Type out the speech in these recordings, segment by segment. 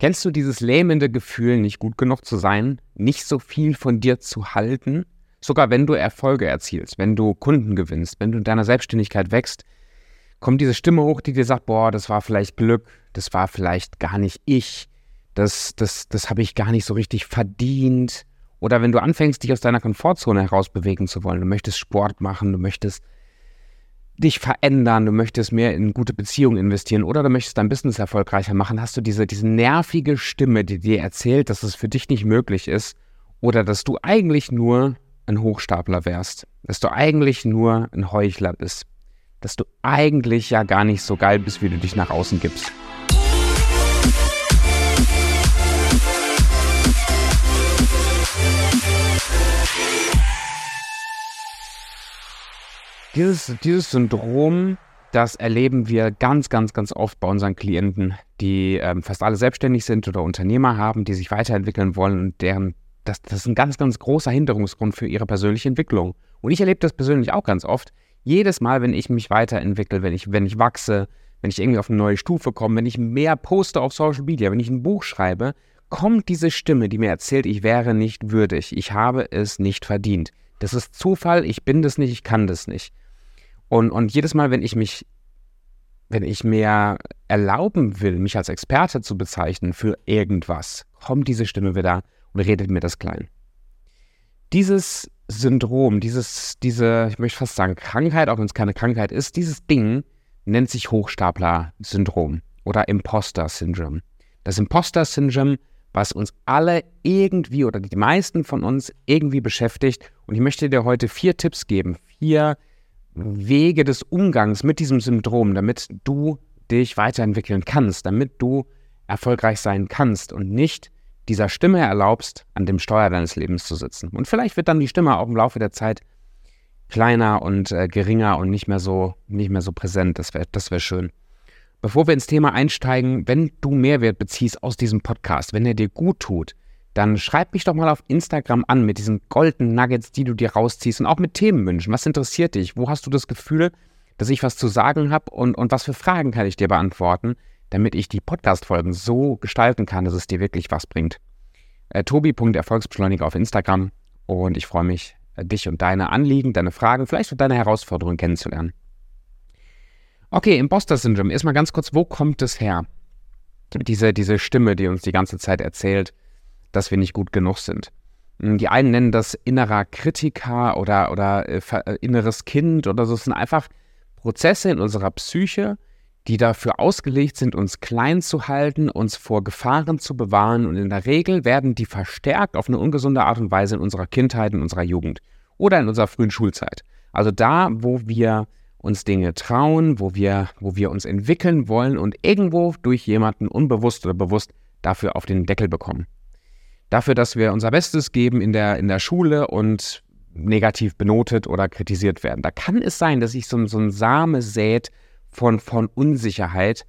Kennst du dieses lähmende Gefühl, nicht gut genug zu sein, nicht so viel von dir zu halten? Sogar wenn du Erfolge erzielst, wenn du Kunden gewinnst, wenn du in deiner Selbstständigkeit wächst, kommt diese Stimme hoch, die dir sagt, boah, das war vielleicht Glück, das war vielleicht gar nicht ich, das, das, das habe ich gar nicht so richtig verdient. Oder wenn du anfängst, dich aus deiner Komfortzone herausbewegen zu wollen, du möchtest Sport machen, du möchtest dich verändern, du möchtest mehr in gute Beziehungen investieren oder du möchtest dein Business erfolgreicher machen, hast du diese, diese nervige Stimme, die dir erzählt, dass es für dich nicht möglich ist oder dass du eigentlich nur ein Hochstapler wärst, dass du eigentlich nur ein Heuchler bist, dass du eigentlich ja gar nicht so geil bist, wie du dich nach außen gibst. Dieses, dieses Syndrom, das erleben wir ganz, ganz, ganz oft bei unseren Klienten, die ähm, fast alle selbstständig sind oder Unternehmer haben, die sich weiterentwickeln wollen und deren, das, das ist ein ganz, ganz großer Hinderungsgrund für ihre persönliche Entwicklung. Und ich erlebe das persönlich auch ganz oft. Jedes Mal, wenn ich mich weiterentwickle, wenn ich, wenn ich wachse, wenn ich irgendwie auf eine neue Stufe komme, wenn ich mehr poste auf Social Media, wenn ich ein Buch schreibe, kommt diese Stimme, die mir erzählt, ich wäre nicht würdig, ich habe es nicht verdient. Das ist Zufall, ich bin das nicht, ich kann das nicht. Und, und jedes Mal, wenn ich mich, wenn ich mir erlauben will, mich als Experte zu bezeichnen für irgendwas, kommt diese Stimme wieder und redet mir das klein. Dieses Syndrom, dieses, diese, ich möchte fast sagen Krankheit, auch wenn es keine Krankheit ist, dieses Ding nennt sich Hochstapler-Syndrom oder Imposter-Syndrom. Das Imposter-Syndrom, was uns alle irgendwie oder die meisten von uns irgendwie beschäftigt. Und ich möchte dir heute vier Tipps geben, vier Wege des Umgangs mit diesem Syndrom, damit du dich weiterentwickeln kannst, damit du erfolgreich sein kannst und nicht dieser Stimme erlaubst, an dem Steuer deines Lebens zu sitzen. Und vielleicht wird dann die Stimme auch im Laufe der Zeit kleiner und äh, geringer und nicht mehr so, nicht mehr so präsent. Das wäre das wär schön. Bevor wir ins Thema einsteigen, wenn du Mehrwert beziehst aus diesem Podcast, wenn er dir gut tut, dann schreib mich doch mal auf Instagram an mit diesen golden Nuggets, die du dir rausziehst und auch mit Themenwünschen. Was interessiert dich? Wo hast du das Gefühl, dass ich was zu sagen habe und, und was für Fragen kann ich dir beantworten, damit ich die Podcast-Folgen so gestalten kann, dass es dir wirklich was bringt? Äh, Tobi.erfolgsbeschleuniger auf Instagram und ich freue mich, äh, dich und deine Anliegen, deine Fragen, vielleicht auch deine Herausforderungen kennenzulernen. Okay, Imposter-Syndrom. Erstmal ganz kurz, wo kommt es her? Diese, diese Stimme, die uns die ganze Zeit erzählt, dass wir nicht gut genug sind. Hm, die einen nennen das innerer Kritiker oder, oder äh, äh, inneres Kind oder so. Es sind einfach Prozesse in unserer Psyche, die dafür ausgelegt sind, uns klein zu halten, uns vor Gefahren zu bewahren. Und in der Regel werden die verstärkt auf eine ungesunde Art und Weise in unserer Kindheit, in unserer Jugend oder in unserer frühen Schulzeit. Also da, wo wir uns Dinge trauen, wo wir, wo wir uns entwickeln wollen und irgendwo durch jemanden unbewusst oder bewusst dafür auf den Deckel bekommen dafür, dass wir unser Bestes geben in der, in der Schule und negativ benotet oder kritisiert werden. Da kann es sein, dass sich so, so ein Same sät von, von Unsicherheit.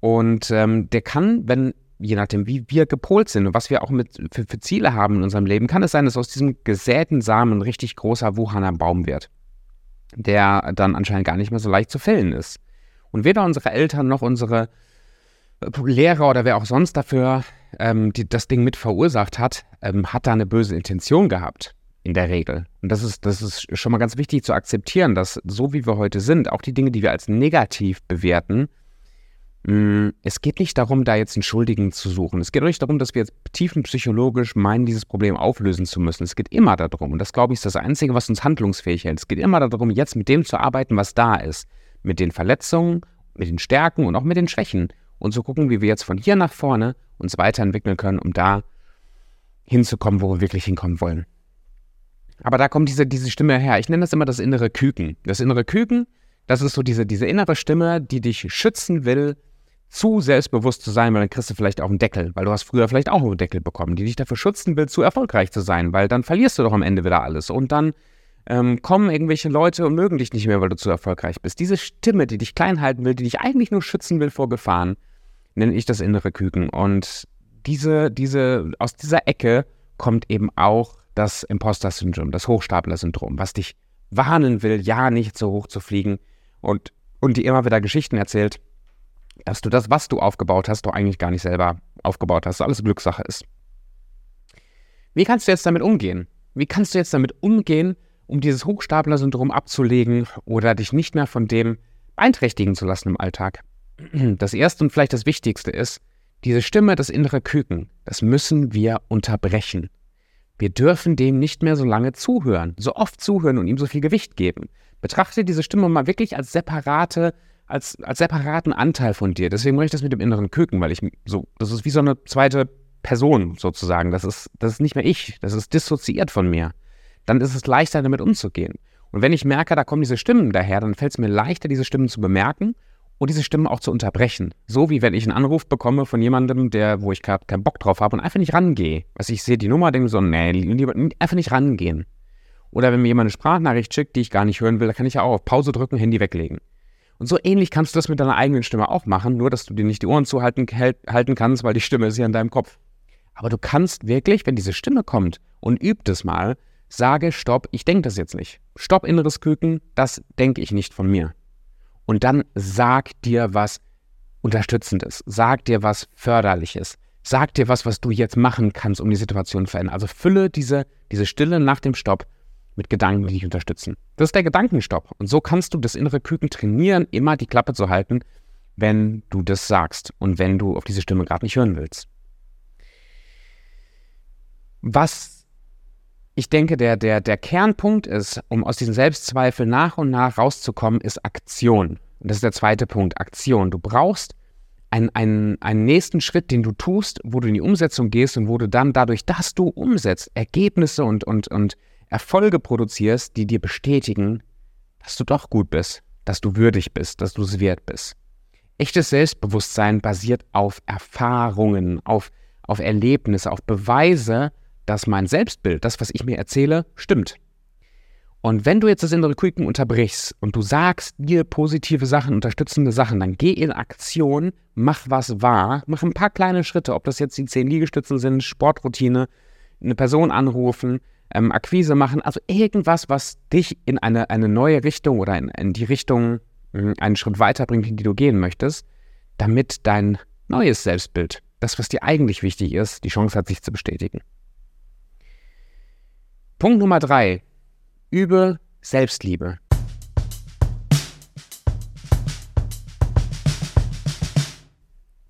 Und ähm, der kann, wenn, je nachdem, wie wir gepolt sind und was wir auch mit, für, für Ziele haben in unserem Leben, kann es sein, dass aus diesem gesäten Samen ein richtig großer Wuhaner Baum wird, der dann anscheinend gar nicht mehr so leicht zu fällen ist. Und weder unsere Eltern noch unsere Lehrer oder wer auch sonst dafür ähm, die, das Ding mit verursacht hat, ähm, hat da eine böse Intention gehabt. In der Regel. Und das ist, das ist schon mal ganz wichtig zu akzeptieren, dass so wie wir heute sind, auch die Dinge, die wir als negativ bewerten, es geht nicht darum, da jetzt einen Schuldigen zu suchen. Es geht auch nicht darum, dass wir jetzt tiefenpsychologisch meinen, dieses Problem auflösen zu müssen. Es geht immer darum, und das glaube ich ist das Einzige, was uns handlungsfähig hält. Es geht immer darum, jetzt mit dem zu arbeiten, was da ist. Mit den Verletzungen, mit den Stärken und auch mit den Schwächen und zu gucken, wie wir jetzt von hier nach vorne uns weiterentwickeln können, um da hinzukommen, wo wir wirklich hinkommen wollen. Aber da kommt diese, diese Stimme her. Ich nenne das immer das innere Küken. Das innere Küken, das ist so diese, diese innere Stimme, die dich schützen will, zu selbstbewusst zu sein, weil dann kriegst du vielleicht auch einen Deckel, weil du hast früher vielleicht auch einen Deckel bekommen, die dich dafür schützen will, zu erfolgreich zu sein, weil dann verlierst du doch am Ende wieder alles. Und dann ähm, kommen irgendwelche Leute und mögen dich nicht mehr, weil du zu erfolgreich bist. Diese Stimme, die dich klein halten will, die dich eigentlich nur schützen will vor Gefahren, nenne ich das innere Küken. Und diese, diese, aus dieser Ecke kommt eben auch das Imposter-Syndrom, das Hochstapler-Syndrom, was dich warnen will, ja nicht so hoch zu fliegen und, und dir immer wieder Geschichten erzählt, dass du das, was du aufgebaut hast, doch eigentlich gar nicht selber aufgebaut hast, alles Glückssache ist. Wie kannst du jetzt damit umgehen? Wie kannst du jetzt damit umgehen, um dieses Hochstapler-Syndrom abzulegen oder dich nicht mehr von dem beeinträchtigen zu lassen im Alltag? Das erste und vielleicht das wichtigste ist, diese Stimme, das innere Küken, das müssen wir unterbrechen. Wir dürfen dem nicht mehr so lange zuhören, so oft zuhören und ihm so viel Gewicht geben. Betrachte diese Stimme mal wirklich als separate, als, als separaten Anteil von dir. Deswegen mache ich das mit dem inneren Küken, weil ich so, das ist wie so eine zweite Person sozusagen. Das ist, das ist nicht mehr ich, das ist dissoziiert von mir. Dann ist es leichter, damit umzugehen. Und wenn ich merke, da kommen diese Stimmen daher, dann fällt es mir leichter, diese Stimmen zu bemerken und diese Stimmen auch zu unterbrechen. So wie wenn ich einen Anruf bekomme von jemandem, der, wo ich gerade keinen Bock drauf habe und einfach nicht rangehe. Also ich sehe die Nummer, denke so, nee, lieber einfach nicht rangehen. Oder wenn mir jemand eine Sprachnachricht schickt, die ich gar nicht hören will, dann kann ich ja auch auf Pause drücken, Handy weglegen. Und so ähnlich kannst du das mit deiner eigenen Stimme auch machen, nur dass du dir nicht die Ohren zuhalten halten kannst, weil die Stimme ist ja in deinem Kopf. Aber du kannst wirklich, wenn diese Stimme kommt und übt es mal, sage, stopp, ich denke das jetzt nicht. Stopp, inneres Küken, das denke ich nicht von mir. Und dann sag dir was Unterstützendes, sag dir was Förderliches, sag dir was, was du jetzt machen kannst, um die Situation zu verändern. Also fülle diese, diese Stille nach dem Stopp mit Gedanken, die dich unterstützen. Das ist der Gedankenstopp. Und so kannst du das innere Küken trainieren, immer die Klappe zu halten, wenn du das sagst und wenn du auf diese Stimme gerade nicht hören willst. Was ich denke, der, der, der Kernpunkt ist, um aus diesen Selbstzweifeln nach und nach rauszukommen, ist Aktion. Und das ist der zweite Punkt, Aktion. Du brauchst einen, einen, einen nächsten Schritt, den du tust, wo du in die Umsetzung gehst und wo du dann dadurch, dass du umsetzt, Ergebnisse und, und, und Erfolge produzierst, die dir bestätigen, dass du doch gut bist, dass du würdig bist, dass du es wert bist. Echtes Selbstbewusstsein basiert auf Erfahrungen, auf, auf Erlebnisse, auf Beweise, dass mein Selbstbild, das, was ich mir erzähle, stimmt. Und wenn du jetzt das innere Küken unterbrichst und du sagst dir positive Sachen, unterstützende Sachen, dann geh in Aktion, mach was wahr, mach ein paar kleine Schritte, ob das jetzt die zehn Liegestützen sind, Sportroutine, eine Person anrufen, ähm, Akquise machen, also irgendwas, was dich in eine, eine neue Richtung oder in, in die Richtung äh, einen Schritt weiterbringt, in die du gehen möchtest, damit dein neues Selbstbild, das, was dir eigentlich wichtig ist, die Chance hat, sich zu bestätigen. Punkt Nummer drei. Übe Selbstliebe.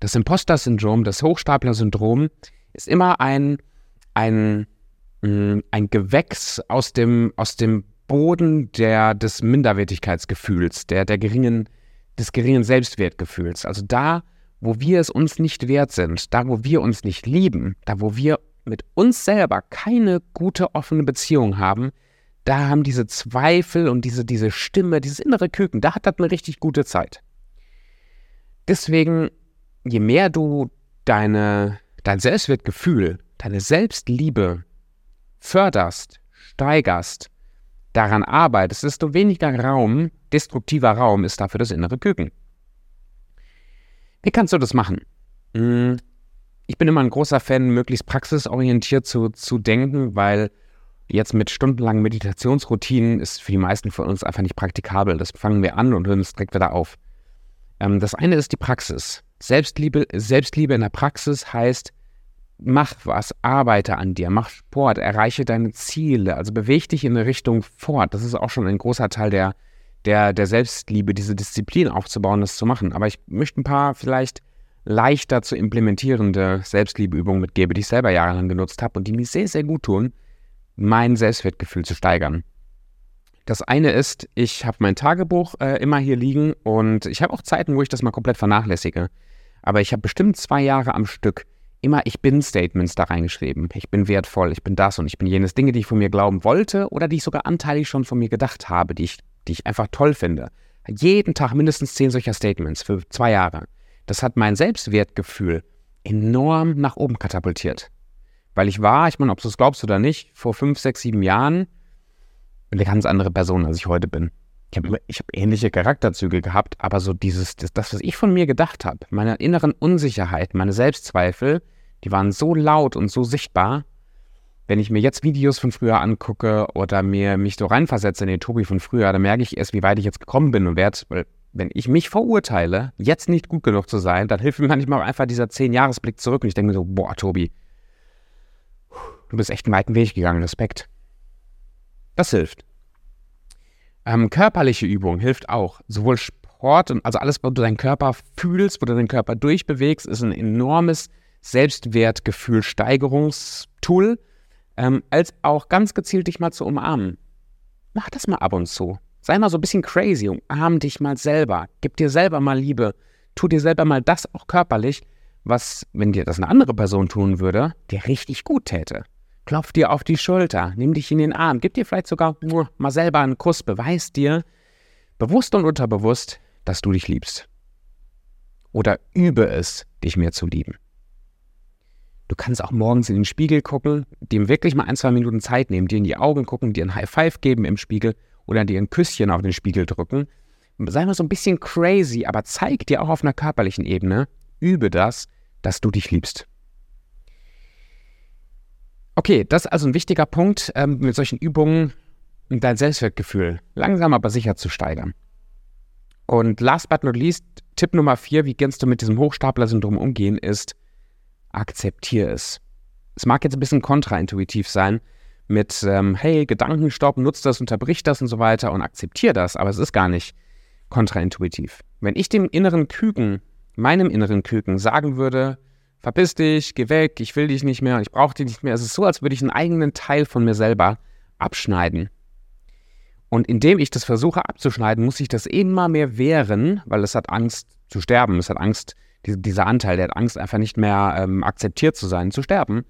Das Imposter-Syndrom, das Hochstapler-Syndrom ist immer ein, ein, mm, ein Gewächs aus dem, aus dem Boden der, des Minderwertigkeitsgefühls, der, der geringen, des geringen Selbstwertgefühls. Also da, wo wir es uns nicht wert sind, da, wo wir uns nicht lieben, da, wo wir mit uns selber keine gute offene Beziehung haben, da haben diese Zweifel und diese, diese Stimme, dieses innere Küken, da hat das eine richtig gute Zeit. Deswegen, je mehr du deine, dein Selbstwertgefühl, deine Selbstliebe förderst, steigerst, daran arbeitest, desto weniger Raum, destruktiver Raum ist dafür das innere Küken. Wie kannst du das machen? Hm, ich bin immer ein großer Fan, möglichst praxisorientiert zu, zu denken, weil jetzt mit stundenlangen Meditationsroutinen ist für die meisten von uns einfach nicht praktikabel. Das fangen wir an und hören es direkt wieder auf. Ähm, das eine ist die Praxis. Selbstliebe, Selbstliebe in der Praxis heißt, mach was, arbeite an dir, mach Sport, erreiche deine Ziele, also beweg dich in eine Richtung fort. Das ist auch schon ein großer Teil der, der, der Selbstliebe, diese Disziplin aufzubauen, das zu machen. Aber ich möchte ein paar vielleicht leichter zu implementierende Selbstliebeübungen mitgebe, die ich selber jahrelang genutzt habe und die mir sehr, sehr gut tun, mein Selbstwertgefühl zu steigern. Das eine ist, ich habe mein Tagebuch äh, immer hier liegen und ich habe auch Zeiten, wo ich das mal komplett vernachlässige. Aber ich habe bestimmt zwei Jahre am Stück immer Ich bin Statements da reingeschrieben. Ich bin wertvoll, ich bin das und ich bin jenes Dinge, die ich von mir glauben wollte oder die ich sogar anteilig schon von mir gedacht habe, die ich, die ich einfach toll finde. Jeden Tag mindestens zehn solcher Statements für zwei Jahre. Das hat mein Selbstwertgefühl enorm nach oben katapultiert. Weil ich war, ich meine, ob du es glaubst oder nicht, vor fünf, sechs, sieben Jahren eine ganz andere Person, als ich heute bin. Ich habe hab ähnliche Charakterzüge gehabt, aber so dieses, das, das was ich von mir gedacht habe, meine inneren Unsicherheit, meine Selbstzweifel, die waren so laut und so sichtbar. Wenn ich mir jetzt Videos von früher angucke oder mir mich so reinversetze in den Tobi von früher, dann merke ich erst, wie weit ich jetzt gekommen bin und werde, wenn ich mich verurteile, jetzt nicht gut genug zu sein, dann hilft mir manchmal auch einfach dieser 10-Jahres-Blick zurück und ich denke mir so, boah, Tobi, du bist echt einen weiten Weg gegangen, Respekt. Das hilft. Ähm, körperliche Übung hilft auch. Sowohl Sport und also alles, wo du deinen Körper fühlst, wo du deinen Körper durchbewegst, ist ein enormes Selbstwertgefühl, Steigerungstool, ähm, als auch ganz gezielt dich mal zu umarmen. Mach das mal ab und zu. Sei mal so ein bisschen crazy, umarm dich mal selber. Gib dir selber mal Liebe. Tu dir selber mal das auch körperlich, was, wenn dir das eine andere Person tun würde, dir richtig gut täte. Klopf dir auf die Schulter, nimm dich in den Arm, gib dir vielleicht sogar mal selber einen Kuss, beweis dir, bewusst und unterbewusst, dass du dich liebst. Oder übe es, dich mehr zu lieben. Du kannst auch morgens in den Spiegel gucken, dem wirklich mal ein, zwei Minuten Zeit nehmen, dir in die Augen gucken, dir ein High Five geben im Spiegel oder dir ein Küsschen auf den Spiegel drücken. Sei mal so ein bisschen crazy, aber zeig dir auch auf einer körperlichen Ebene, übe das, dass du dich liebst. Okay, das ist also ein wichtiger Punkt, ähm, mit solchen Übungen dein Selbstwertgefühl langsam aber sicher zu steigern. Und last but not least, Tipp Nummer vier, wie kannst du mit diesem Hochstapler-Syndrom umgehen, ist, akzeptiere es. Es mag jetzt ein bisschen kontraintuitiv sein mit, ähm, hey, Gedankenstopp, nutzt das, unterbricht das und so weiter und akzeptiere das, aber es ist gar nicht kontraintuitiv. Wenn ich dem inneren Küken, meinem inneren Küken sagen würde, verpiss dich, geh weg, ich will dich nicht mehr, ich brauche dich nicht mehr, es ist so, als würde ich einen eigenen Teil von mir selber abschneiden. Und indem ich das versuche abzuschneiden, muss ich das immer mehr wehren, weil es hat Angst zu sterben, es hat Angst, die, dieser Anteil, der hat Angst, einfach nicht mehr ähm, akzeptiert zu sein, zu sterben.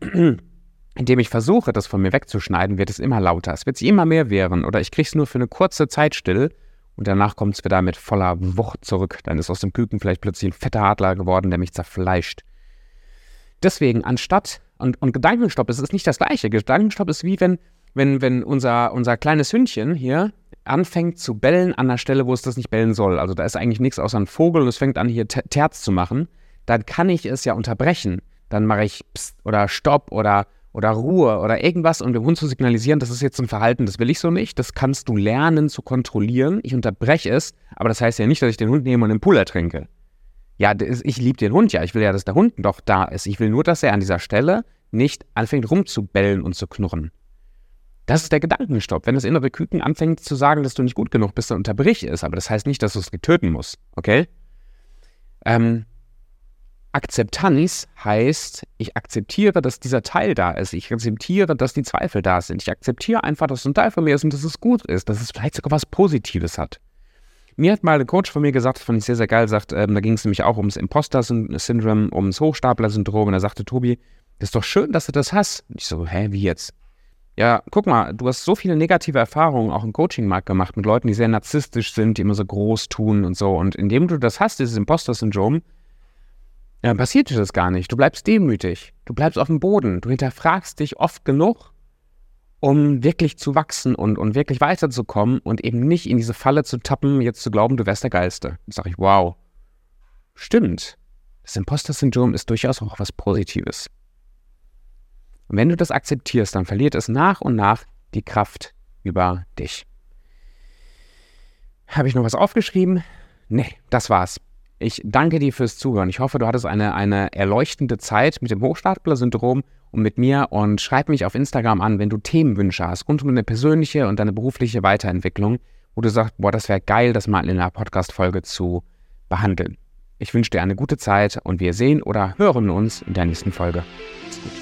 Indem ich versuche, das von mir wegzuschneiden, wird es immer lauter. Es wird sich immer mehr wehren oder ich kriege es nur für eine kurze Zeit still und danach kommt es wieder mit voller Wucht zurück. Dann ist aus dem Küken vielleicht plötzlich ein fetter Adler geworden, der mich zerfleischt. Deswegen, anstatt, und, und Gedankenstopp, es ist nicht das gleiche. Gedankenstopp ist wie wenn, wenn, wenn unser, unser kleines Hündchen hier anfängt zu bellen an der Stelle, wo es das nicht bellen soll. Also da ist eigentlich nichts außer ein Vogel und es fängt an, hier Terz zu machen. Dann kann ich es ja unterbrechen. Dann mache ich Psst oder Stopp oder, oder Ruhe oder irgendwas, um dem Hund zu signalisieren, das ist jetzt ein Verhalten, das will ich so nicht. Das kannst du lernen zu kontrollieren. Ich unterbreche es, aber das heißt ja nicht, dass ich den Hund nehme und den Pool ertrinke. Ja, ich liebe den Hund ja. Ich will ja, dass der Hund doch da ist. Ich will nur, dass er an dieser Stelle nicht anfängt rumzubellen und zu knurren. Das ist der Gedankenstopp. Wenn das innere Küken anfängt zu sagen, dass du nicht gut genug bist, dann unterbrich es. Aber das heißt nicht, dass du es getöten musst. Okay? Ähm, Akzeptanz heißt, ich akzeptiere, dass dieser Teil da ist. Ich akzeptiere, dass die Zweifel da sind. Ich akzeptiere einfach, dass ein Teil von mir ist und dass es gut ist, dass es vielleicht sogar was Positives hat. Mir hat mal ein Coach von mir gesagt, das fand ich sehr, sehr geil, sagt, ähm, da ging es nämlich auch ums Imposter-Syndrom, ums Hochstapler-Syndrom. Und er sagte, Tobi, das ist doch schön, dass du das hast. Und ich so, hä, wie jetzt? Ja, guck mal, du hast so viele negative Erfahrungen auch im Coaching-Markt gemacht mit Leuten, die sehr narzisstisch sind, die immer so groß tun und so. Und indem du das hast, dieses Imposter-Syndrom, ja, passiert dir das gar nicht. Du bleibst demütig. Du bleibst auf dem Boden. Du hinterfragst dich oft genug, um wirklich zu wachsen und, und wirklich weiterzukommen und eben nicht in diese Falle zu tappen, jetzt zu glauben, du wärst der Geilste. Dann sage ich, wow. Stimmt. Das Imposter-Syndrom ist durchaus auch was Positives. Und wenn du das akzeptierst, dann verliert es nach und nach die Kraft über dich. Habe ich noch was aufgeschrieben? Nee, das war's. Ich danke dir fürs Zuhören. Ich hoffe, du hattest eine, eine erleuchtende Zeit mit dem Hochstapler-Syndrom und mit mir und schreib mich auf Instagram an, wenn du Themenwünsche hast rund um deine persönliche und deine berufliche Weiterentwicklung, wo du sagst, boah, das wäre geil, das mal in einer Podcast-Folge zu behandeln. Ich wünsche dir eine gute Zeit und wir sehen oder hören uns in der nächsten Folge. Macht's gut.